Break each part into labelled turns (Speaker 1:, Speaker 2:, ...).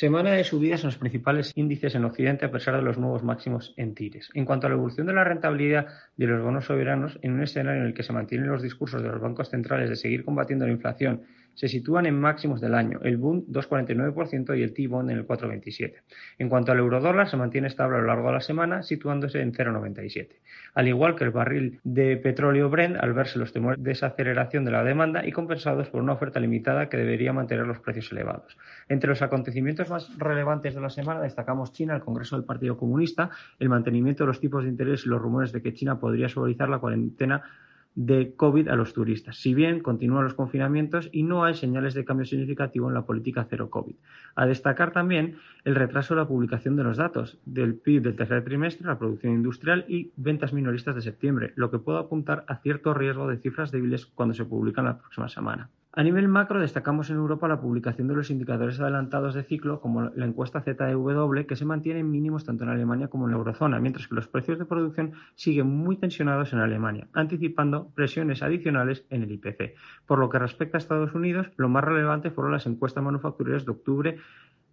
Speaker 1: Semana de subidas en los principales índices en Occidente a pesar de los nuevos máximos en tires. En cuanto a la evolución de la rentabilidad de los bonos soberanos, en un escenario en el que se mantienen los discursos de los bancos centrales de seguir combatiendo la inflación, se sitúan en máximos del año, el Bund 2,49% y el T-Bond en el 4,27%. En cuanto al eurodólar, se mantiene estable a lo largo de la semana, situándose en 0,97. Al igual que el barril de petróleo Brent, al verse los temores de desaceleración de la demanda y compensados por una oferta limitada que debería mantener los precios elevados. Entre los acontecimientos más relevantes de la semana destacamos China, el Congreso del Partido Comunista, el mantenimiento de los tipos de interés y los rumores de que China podría suavizar la cuarentena de COVID a los turistas, si bien continúan los confinamientos y no hay señales de cambio significativo en la política cero COVID. A destacar también el retraso de la publicación de los datos del PIB del tercer trimestre, la producción industrial y ventas minoristas de septiembre, lo que puede apuntar a cierto riesgo de cifras débiles cuando se publican la próxima semana. A nivel macro, destacamos en Europa la publicación de los indicadores adelantados de ciclo, como la encuesta ZEW, que se mantiene en mínimos tanto en Alemania como en la eurozona, mientras que los precios de producción siguen muy tensionados en Alemania, anticipando presiones adicionales en el IPC. Por lo que respecta a Estados Unidos, lo más relevante fueron las encuestas manufactureras de octubre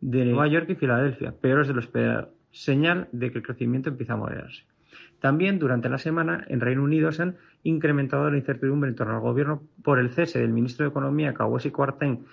Speaker 1: de Nueva York y Filadelfia, peores de lo esperado, señal de que el crecimiento empieza a moderarse. También durante la semana en Reino Unido se han incrementado la incertidumbre en torno al gobierno por el cese del ministro de Economía, Kawesi Kwarteng,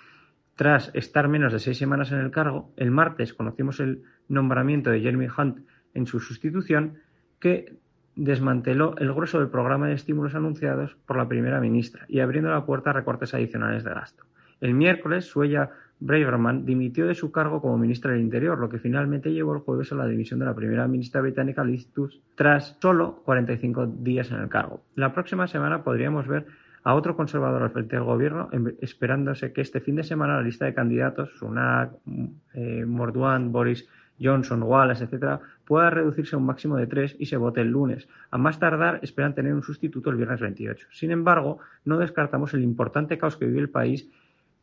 Speaker 1: tras estar menos de seis semanas en el cargo. El martes conocimos el nombramiento de Jeremy Hunt en su sustitución, que desmanteló el grueso del programa de estímulos anunciados por la primera ministra y abriendo la puerta a recortes adicionales de gasto. El miércoles, Suella Braverman dimitió de su cargo como ministra del Interior, lo que finalmente llevó el jueves a la dimisión de la primera ministra británica Liz Truss tras solo 45 días en el cargo. La próxima semana podríamos ver a otro conservador al frente del gobierno, esperándose que este fin de semana la lista de candidatos, Sunak, eh, Morduan, Boris Johnson, Wallace, etcétera, pueda reducirse a un máximo de tres y se vote el lunes. A más tardar, esperan tener un sustituto el viernes 28. Sin embargo, no descartamos el importante caos que vive el país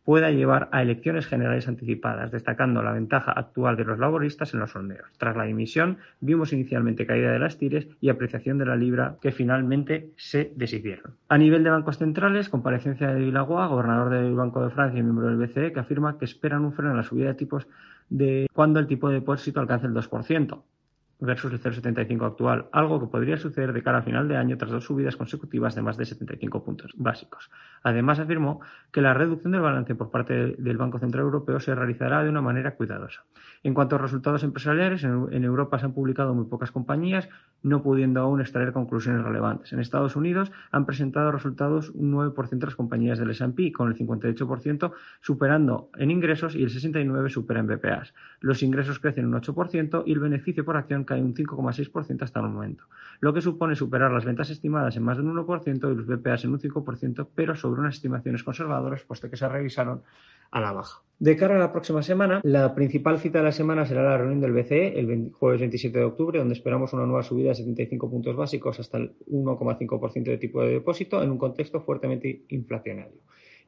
Speaker 1: pueda llevar a elecciones generales anticipadas, destacando la ventaja actual de los laboristas en los sondeos. Tras la dimisión, vimos inicialmente caída de las tires y apreciación de la libra que finalmente se deshicieron. A nivel de bancos centrales, comparecencia de Vilagoa, gobernador del Banco de Francia y miembro del BCE, que afirma que esperan un freno en la subida de tipos de cuando el tipo de depósito alcance el 2% versus el 0,75 actual, algo que podría suceder de cara a final de año tras dos subidas consecutivas de más de 75 puntos básicos. Además, afirmó que la reducción del balance por parte del Banco Central Europeo se realizará de una manera cuidadosa. En cuanto a resultados empresariales, en Europa se han publicado muy pocas compañías, no pudiendo aún extraer conclusiones relevantes. En Estados Unidos han presentado resultados un 9% de las compañías del S&P, con el 58% superando en ingresos y el 69% supera en BPAs. Los ingresos crecen un 8% y el beneficio por acción cae un 5,6% hasta el momento, lo que supone superar las ventas estimadas en más de un 1% y los BPAs en un 5%, pero sobre unas estimaciones conservadoras, puesto que se revisaron a la baja. De cara a la próxima semana, la principal cita de la semana será la reunión del BCE el jueves 27 de octubre, donde esperamos una nueva subida de 75 puntos básicos hasta el 1,5% de tipo de depósito en un contexto fuertemente inflacionario.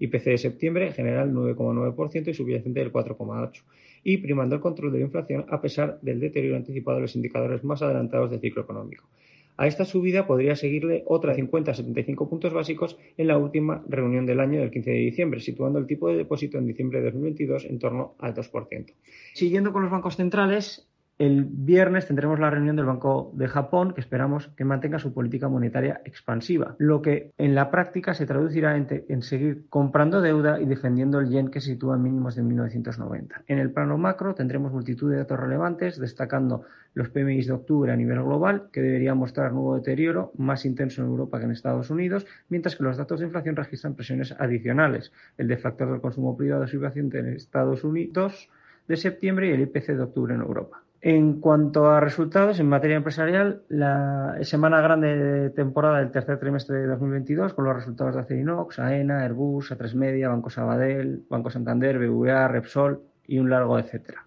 Speaker 1: IPC de septiembre en general 9,9% y subyacente del 4,8%, y primando el control de la inflación a pesar del deterioro anticipado de los indicadores más adelantados del ciclo económico. A esta subida podría seguirle otra 50-75 puntos básicos en la última reunión del año del 15 de diciembre, situando el tipo de depósito en diciembre de 2022 en torno al 2%. Siguiendo con los bancos centrales, el viernes tendremos la reunión del Banco de Japón, que esperamos que mantenga su política monetaria expansiva, lo que en la práctica se traducirá en, seguir comprando deuda y defendiendo el yen que se sitúa en mínimos de 1990. En el plano macro tendremos multitud de datos relevantes, destacando los PMI de octubre a nivel global, que deberían mostrar nuevo deterioro, más intenso en Europa que en Estados Unidos, mientras que los datos de inflación registran presiones adicionales, el deflactor del consumo privado subyacente en Estados Unidos de septiembre y el IPC de octubre en Europa. En cuanto a resultados, en materia empresarial, la semana grande de temporada del tercer trimestre de 2022, con los resultados de Acerinox, AENA, Airbus, A3 Media, Banco Sabadell, Banco Santander, BVA, Repsol, y un largo etcétera.